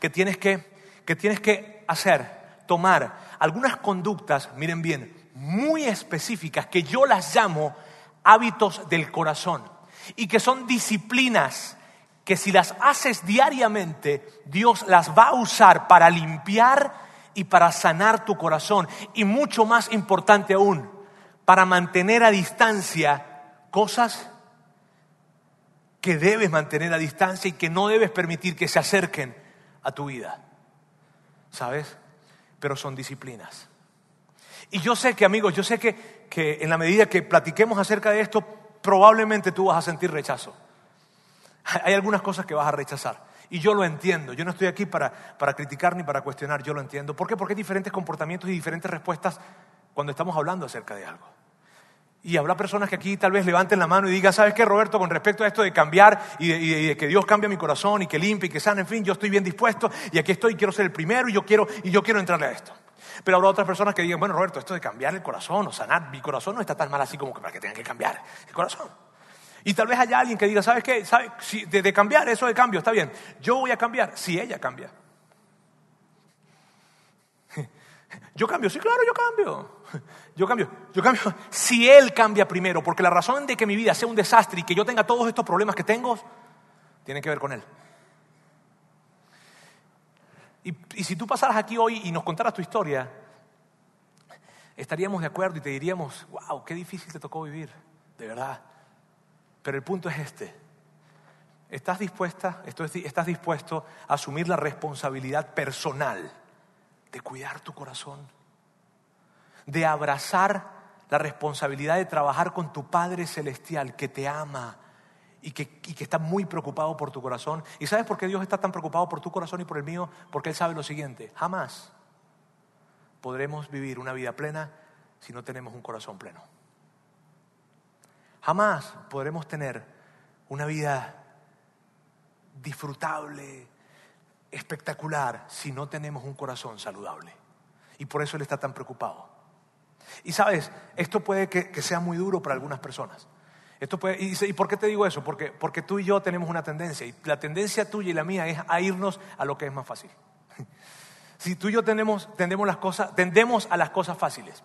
que tienes que, que tienes que hacer, tomar algunas conductas, miren bien, muy específicas, que yo las llamo hábitos del corazón, y que son disciplinas que si las haces diariamente, Dios las va a usar para limpiar y para sanar tu corazón, y mucho más importante aún, para mantener a distancia cosas que debes mantener a distancia y que no debes permitir que se acerquen a tu vida. ¿Sabes? Pero son disciplinas. Y yo sé que, amigos, yo sé que, que en la medida que platiquemos acerca de esto, probablemente tú vas a sentir rechazo. (laughs) Hay algunas cosas que vas a rechazar. Y yo lo entiendo. Yo no estoy aquí para, para criticar ni para cuestionar. Yo lo entiendo. ¿Por qué? Porque hay diferentes comportamientos y diferentes respuestas cuando estamos hablando acerca de algo. Y habrá personas que aquí tal vez levanten la mano y digan, ¿sabes qué, Roberto? Con respecto a esto de cambiar y de, que Dios cambie mi corazón y que limpie y que sane, en fin, yo estoy bien dispuesto y aquí estoy, quiero ser el primero y yo quiero, y yo quiero entrarle a esto. Pero habrá otras personas que digan, bueno, Roberto, esto de cambiar el corazón o sanar, mi corazón no está tan mal así como para que tengan que cambiar el corazón. Y tal vez haya alguien que diga, ¿sabes qué? Si de, de cambiar, eso de cambio, está bien. Yo voy a cambiar si ella cambia. Yo cambio, sí, claro, yo cambio. (laughs) Yo cambio, yo cambio. Si él cambia primero, porque la razón de que mi vida sea un desastre y que yo tenga todos estos problemas que tengo, tiene que ver con él. Y, si tú pasaras aquí hoy y nos contaras tu historia, estaríamos de acuerdo y te diríamos, wow, qué difícil te tocó vivir, de verdad. Pero el punto es este. ¿Estás dispuesta, estás dispuesto a asumir la responsabilidad personal de cuidar tu corazón? De abrazar la responsabilidad de trabajar con tu Padre Celestial que te ama y que, y que, está muy preocupado por tu corazón. ¿Y sabes por qué Dios está tan preocupado por tu corazón y por el mío? Porque Él sabe lo siguiente, jamás podremos vivir una vida plena si no tenemos un corazón pleno. Jamás podremos tener una vida disfrutable, espectacular, si no tenemos un corazón saludable. Y por eso Él está tan preocupado. Y sabes, esto puede que, sea muy duro para algunas personas. Esto puede, y, por qué te digo eso? Porque, porque tú y yo tenemos una tendencia, y la tendencia tuya y la mía es a irnos a lo que es más fácil. (laughs) Si tú y yo tenemos, tendemos, las cosas, tendemos a las cosas fáciles.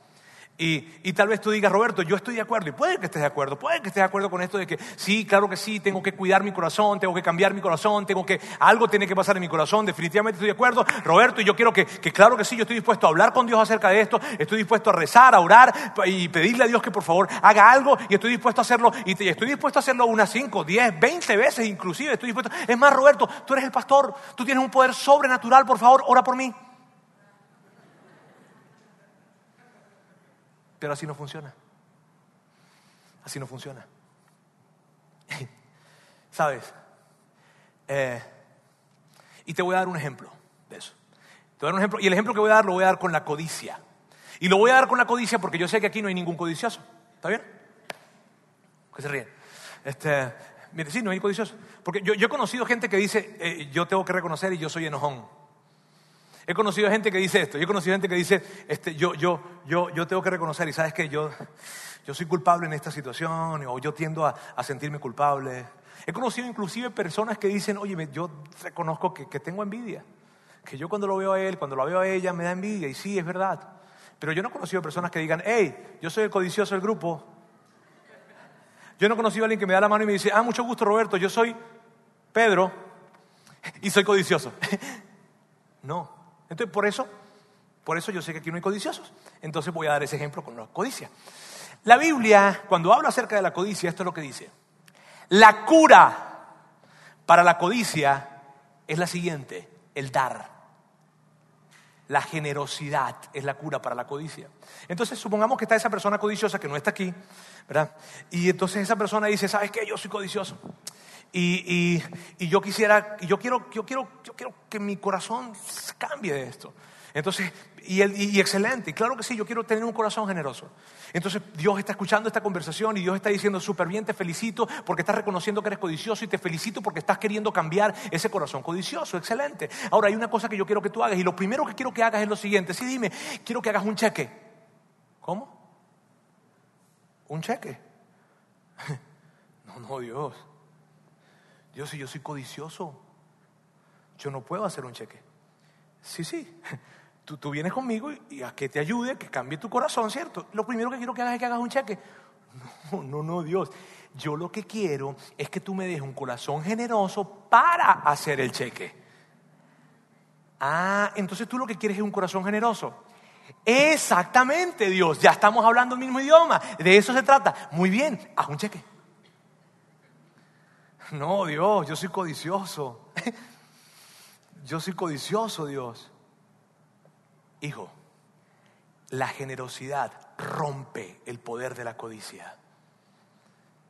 Y, tal vez tú digas, Roberto, yo estoy de acuerdo, y puede que estés de acuerdo, puede que estés de acuerdo con esto de que sí, claro que sí, tengo que cuidar mi corazón, tengo que cambiar mi corazón, tengo que, algo tiene que pasar en mi corazón, definitivamente estoy de acuerdo, Roberto, y yo quiero que, claro que sí, yo estoy dispuesto a hablar con Dios acerca de esto, estoy dispuesto a rezar, a orar y pedirle a Dios que por favor haga algo, y estoy dispuesto a hacerlo, y estoy dispuesto a hacerlo unas 5, 10, 20 veces inclusive, estoy dispuesto. Es más, Roberto, tú eres el pastor, tú tienes un poder sobrenatural, por favor, ora por mí. Pero así no funciona. Así no funciona. (laughs) ¿Sabes? Eh, y te voy a dar un ejemplo de eso. Te voy a dar un ejemplo. Y el ejemplo que voy a dar lo voy a dar con la codicia. Y lo voy a dar con la codicia porque yo sé que aquí no hay ningún codicioso. ¿Está bien? Que se ríen. Este, mire, sí, no hay codicioso. Porque yo, he conocido gente que dice, eh, yo tengo que reconocer y yo soy enojón. He conocido gente que dice esto, yo he conocido gente que dice, este, yo, yo, yo, yo tengo que reconocer, y sabes que yo, yo soy culpable en esta situación, o yo tiendo a, sentirme culpable. He conocido inclusive personas que dicen, oye, yo reconozco que, que tengo envidia, que yo cuando lo veo a él, cuando lo veo a ella, me da envidia, y sí, es verdad. Pero yo no he conocido personas que digan, hey, yo soy el codicioso del grupo. Yo no he conocido a alguien que me da la mano y me dice, ah, mucho gusto Roberto, yo soy Pedro y soy codicioso. (laughs) no, entonces, por eso, por eso yo sé que aquí no hay codiciosos. Entonces voy a dar ese ejemplo con la codicia. La Biblia, cuando habla acerca de la codicia, esto es lo que dice. La cura para la codicia es la siguiente, el dar. La generosidad es la cura para la codicia. Entonces, supongamos que está esa persona codiciosa que no está aquí, ¿verdad? Y entonces esa persona dice, ¿sabes qué? Yo soy codicioso. Y, yo quisiera, yo quiero, yo, quiero, yo quiero que mi corazón cambie de esto. Entonces, y, y, excelente, claro que sí, yo quiero tener un corazón generoso. Entonces Dios está escuchando esta conversación y Dios está diciendo, súper bien, te felicito porque estás reconociendo que eres codicioso y te felicito porque estás queriendo cambiar ese corazón codicioso, excelente. Ahora hay una cosa que yo quiero que tú hagas y lo primero que quiero que hagas es lo siguiente, sí dime, quiero que hagas un cheque. ¿Cómo? ¿Un cheque? (laughs) No, no, Dios. Dios, si yo soy codicioso, yo no puedo hacer un cheque. Sí, sí. (laughs) Tú, tú, vienes conmigo y, a que te ayude, que cambie tu corazón, ¿cierto? Lo primero que quiero que hagas es que hagas un cheque. (laughs) No, no, no, Dios. Yo lo que quiero es que tú me dejes un corazón generoso para hacer el cheque. Ah, entonces tú lo que quieres es un corazón generoso. Exactamente, Dios. Ya estamos hablando el mismo idioma. De eso se trata. Muy bien, haz un cheque. (laughs) No, Dios, yo soy codicioso. (laughs) Yo soy codicioso, Dios. Hijo, la generosidad rompe el poder de la codicia.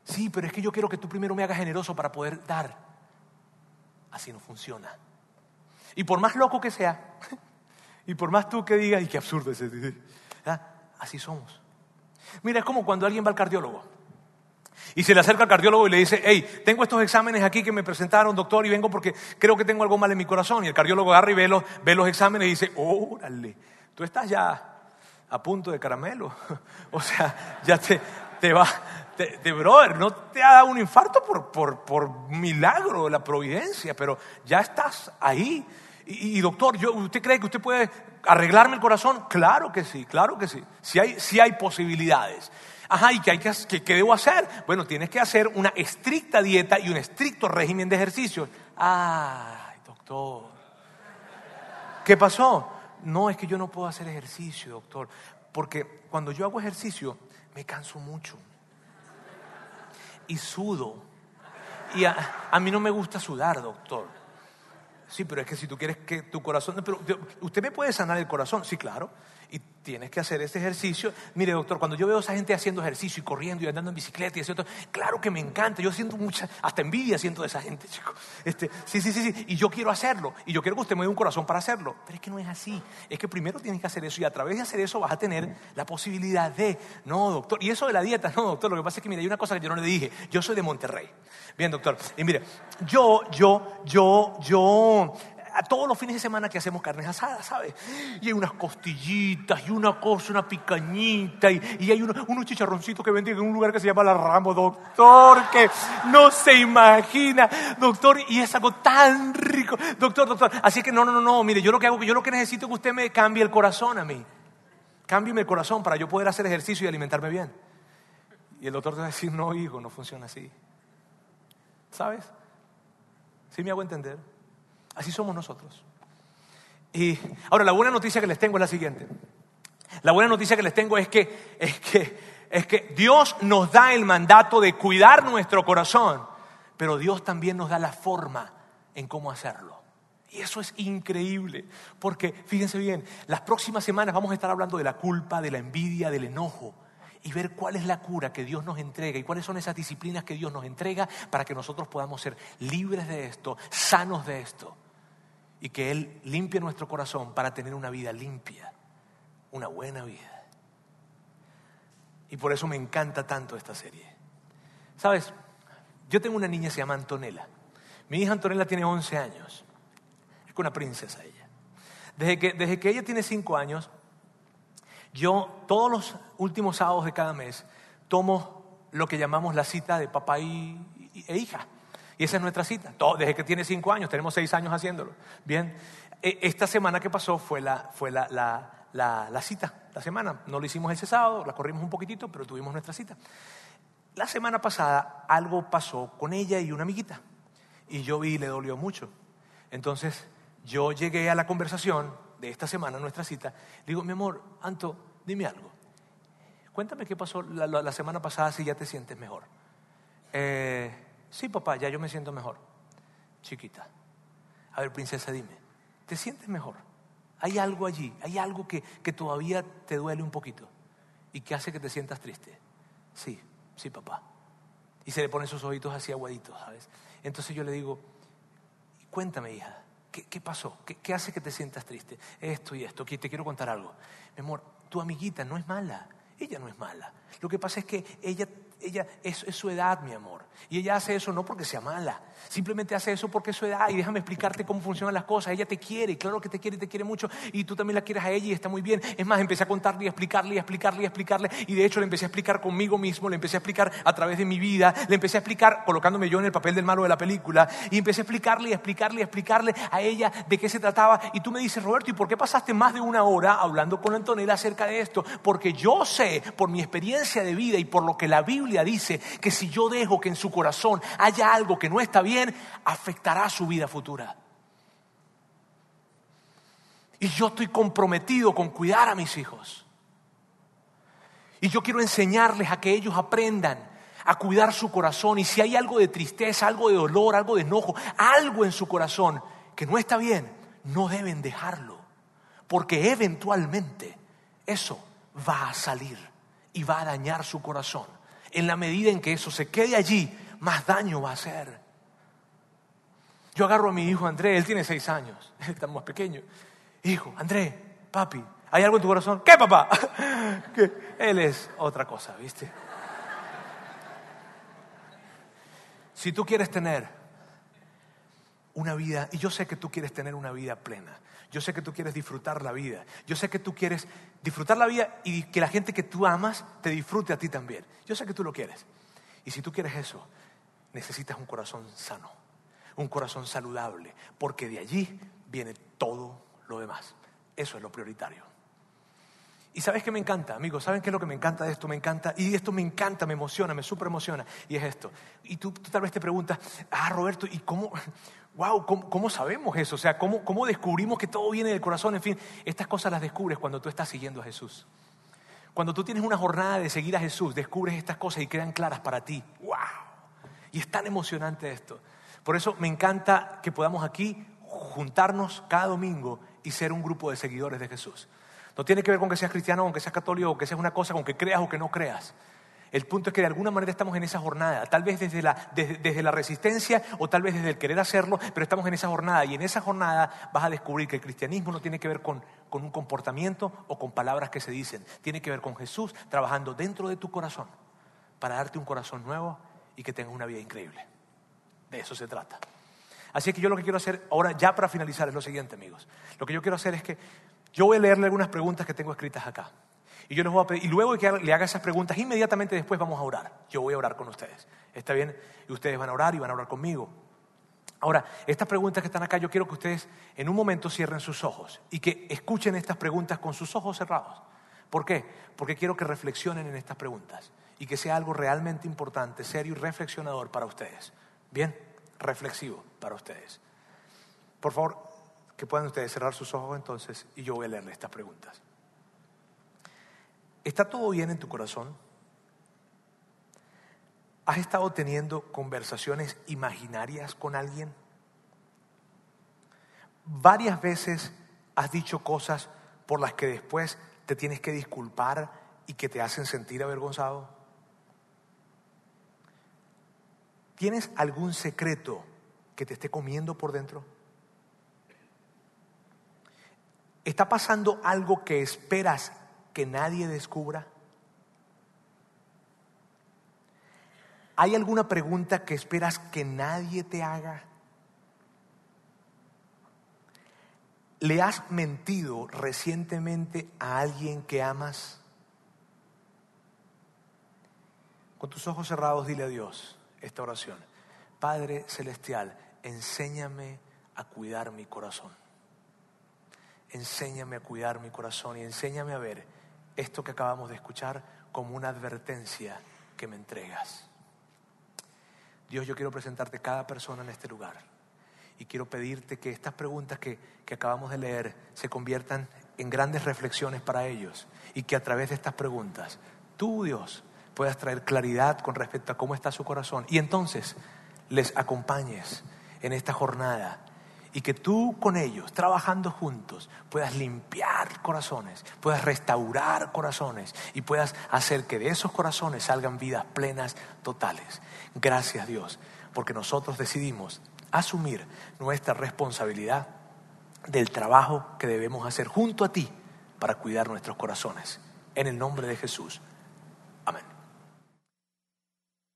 Sí, pero es que yo quiero que tú primero me hagas generoso para poder dar. Así no funciona. Y por más loco que sea, (laughs) y por más tú que digas, y qué absurdo es ¿ah? así somos. Mira, es como cuando alguien va al cardiólogo. Y se le acerca al cardiólogo y le dice, hey, tengo estos exámenes aquí que me presentaron, doctor, y vengo porque creo que tengo algo mal en mi corazón. Y el cardiólogo agarra y ve los, los exámenes y dice, órale, tú estás ya a punto de caramelo. (laughs) o sea, ya te, te va, de brother, no te ha dado un infarto por, por, por milagro de la providencia, pero ya estás ahí. Y, doctor, yo, ¿usted cree que usted puede arreglarme el corazón? Claro que sí, claro que sí. Si hay, si hay posibilidades. Ajá, ¿y qué, hay que, qué, debo hacer? Bueno, tienes que hacer una estricta dieta y un estricto régimen de ejercicios. Ay, doctor. ¿Qué pasó? No, es que yo no puedo hacer ejercicio, doctor. Porque cuando yo hago ejercicio, me canso mucho. Y sudo. Y a mí no me gusta sudar, doctor. Sí, pero es que si tú quieres que tu corazón... Pero, ¿Usted me puede sanar el corazón? Sí, claro. Y tienes que hacer ese ejercicio. Mire, doctor, cuando yo veo a esa gente haciendo ejercicio y corriendo y andando en bicicleta y haciendo... Claro que me encanta. Yo siento mucha... Hasta envidia siento de esa gente, (laughs) chico. Este, sí, sí, sí, sí. Y yo quiero hacerlo. Y yo quiero que usted me dé un corazón para hacerlo. Pero es que no es así. Es que primero tienes que hacer eso. Y a través de hacer eso vas a tener la posibilidad de... No, doctor. Y eso de la dieta, no, doctor. Lo que pasa es que, mire, hay una cosa que yo no le dije. Yo soy de Monterrey. Bien, doctor. Y mire, yo, yo, yo, yo a todos los fines de semana que hacemos carnes asadas, ¿sabes? Y hay unas costillitas y una cosa, una picañita y, hay unos chicharroncitos que venden en un lugar que se llama La Ramo, doctor, que no se imagina, doctor, y es algo tan rico, doctor, doctor. Así que no, no, no, no, mire, yo lo que hago, yo lo que necesito es que usted me cambie el corazón a mí. Cámbiame el corazón para yo poder hacer ejercicio y alimentarme bien. Y el doctor te va a decir, no, hijo, no funciona así. ¿Sabes? ¿Sí me hago entender? Así somos nosotros. Y ahora la buena noticia que les tengo es la siguiente. La buena noticia que les tengo es que, es que, es que Dios nos da el mandato de cuidar nuestro corazón, pero Dios también nos da la forma en cómo hacerlo. Y eso es increíble, porque fíjense bien, las próximas semanas vamos a estar hablando de la culpa, de la envidia, del enojo y ver cuál es la cura que Dios nos entrega y cuáles son esas disciplinas que Dios nos entrega para que nosotros podamos ser libres de esto, sanos de esto y que Él limpie nuestro corazón para tener una vida limpia, una buena vida. Y por eso me encanta tanto esta serie. ¿Sabes? Yo tengo una niña que se llama Antonella. Mi hija Antonella tiene 11 años. Es una princesa ella. Desde que, desde que ella tiene 5 años, yo todos los últimos sábados de cada mes tomo lo que llamamos la cita de papá y, e hija. Y esa es nuestra cita. desde que tiene cinco años, tenemos seis años haciéndolo. Bien, e, esta semana que pasó fue la, fue la, la, cita, la semana. No lo hicimos ese sábado, la corrimos un poquitito, pero tuvimos nuestra cita. La semana pasada algo pasó con ella y una amiguita. Y yo vi y le dolió mucho. Entonces yo llegué a la conversación de esta semana, nuestra cita. Digo, mi amor, Anto, dime algo. Cuéntame qué pasó la, la semana pasada si ya te sientes mejor. Eh, Sí, papá, ya yo me siento mejor. Chiquita. A ver, princesa, dime, ¿te sientes mejor? Hay algo allí, hay algo que, que todavía te duele un poquito y que hace que te sientas triste. Sí, sí, papá. Y se le ponen sus ojitos así aguaditos, ¿sabes? Entonces yo le digo, cuéntame, hija, ¿qué, qué pasó? ¿Qué, ¿Qué, hace que te sientas triste? Esto y esto, que te quiero contar algo. Mi amor, tu amiguita no es mala, ella no es mala. Lo que pasa es que ella ella es, su edad, mi amor. Y ella hace eso no porque sea mala, simplemente hace eso porque es su edad. Y déjame explicarte cómo funcionan las cosas. Ella te quiere, claro que te quiere y te quiere mucho. Y tú también la quieres a ella y está muy bien. Es más, empecé a contarle y a explicarle y a explicarle y explicarle. Y de hecho le empecé a explicar conmigo mismo, le empecé a explicar a través de mi vida, le empecé a explicar colocándome yo en el papel del malo de la película. Y empecé a explicarle y explicarle y a explicarle a ella de qué se trataba. Y tú me dices, Roberto, ¿y por qué pasaste más de una hora hablando con Antonella acerca de esto? Porque yo sé, por mi experiencia de vida y por lo que la Biblia dice, que si yo dejo que en su corazón haya algo que no está bien, afectará su vida futura. Y yo estoy comprometido con cuidar a mis hijos. Y yo quiero enseñarles a que ellos aprendan a cuidar su corazón. Y si hay algo de tristeza, algo de dolor, algo de enojo, algo en su corazón que no está bien, no deben dejarlo. Porque eventualmente eso va a salir y va a dañar su corazón en la medida en que eso se quede allí, más daño va a hacer. Yo agarro a mi hijo André, él tiene seis años, (laughs) él está más pequeño. Hijo, André, papi, ¿hay algo en tu corazón? ¿Qué, papá? (laughs) que él es otra cosa, ¿viste? Si tú quieres tener una vida, y yo sé que tú quieres tener una vida plena. Yo sé que tú quieres disfrutar la vida. Yo sé que tú quieres disfrutar la vida y que la gente que tú amas te disfrute a ti también. Yo sé que tú lo quieres. Y si tú quieres eso, necesitas un corazón sano, un corazón saludable, porque de allí viene todo lo demás. Eso es lo prioritario. Y sabes qué me encanta, amigos, ¿saben qué es lo que me encanta de esto? Me encanta, y esto me encanta, me emociona, me super emociona, y es esto. Y tú, tal vez te preguntas, ah, Roberto, ¿y cómo, (laughs) wow, cómo, sabemos eso? O sea, ¿cómo, ¿cómo descubrimos que todo viene del corazón? En fin, estas cosas las descubres cuando tú estás siguiendo a Jesús. Cuando tú tienes una jornada de seguir a Jesús, descubres estas cosas y quedan claras para ti. ¡Wow! Y es tan emocionante esto. Por eso me encanta que podamos aquí juntarnos cada domingo y ser un grupo de seguidores de Jesús. No tiene que ver con que seas cristiano, con que seas católico, o que seas una cosa, con que creas o que no creas. El punto es que de alguna manera estamos en esa jornada, tal vez desde la, desde, la, resistencia o tal vez desde el querer hacerlo, pero estamos en esa jornada y en esa jornada vas a descubrir que el cristianismo no tiene que ver con, con un comportamiento o con palabras que se dicen, tiene que ver con Jesús trabajando dentro de tu corazón para darte un corazón nuevo y que tengas una vida increíble. De eso se trata. Así que yo lo que quiero hacer ahora, ya para finalizar, es lo siguiente, amigos. Lo que yo quiero hacer es que yo voy a leerle algunas preguntas que tengo escritas acá. Y yo les voy a pedir, y luego que le haga esas preguntas, inmediatamente después vamos a orar. Yo voy a orar con ustedes. ¿Está bien? Y ustedes van a orar y van a orar conmigo. Ahora, estas preguntas que están acá, yo quiero que ustedes en un momento cierren sus ojos y que escuchen estas preguntas con sus ojos cerrados. ¿Por qué? Porque quiero que reflexionen en estas preguntas y que sea algo realmente importante, serio y reflexionador para ustedes. Bien, reflexivo para ustedes. Por favor, que puedan ustedes cerrar sus ojos entonces y yo voy a leerle estas preguntas. ¿Está todo bien en tu corazón? ¿Has estado teniendo conversaciones imaginarias con alguien? Varias veces has dicho cosas por las que después te tienes que disculpar y que te hacen sentir avergonzado. ¿Tienes algún secreto que te esté comiendo por dentro? ¿Está pasando algo que esperas que nadie descubra? ¿Hay alguna pregunta que esperas que nadie te haga? ¿Le has mentido recientemente a alguien que amas? Con tus ojos cerrados dile a Dios esta oración. Padre Celestial, enséñame a cuidar mi corazón. Enséñame a cuidar mi corazón y enséñame a ver esto que acabamos de escuchar como una advertencia que me entregas. Dios, yo quiero presentarte cada persona en este lugar y quiero pedirte que estas preguntas que, que acabamos de leer se conviertan en grandes reflexiones para ellos y que a través de estas preguntas tú, Dios, puedas traer claridad con respecto a cómo está su corazón y entonces les acompañes en esta jornada y que tú con ellos, trabajando juntos, puedas limpiar corazones, puedas restaurar corazones y puedas hacer que de esos corazones salgan vidas plenas, totales. Gracias Dios, porque nosotros decidimos asumir nuestra responsabilidad del trabajo que debemos hacer junto a ti para cuidar nuestros corazones. En el nombre de Jesús.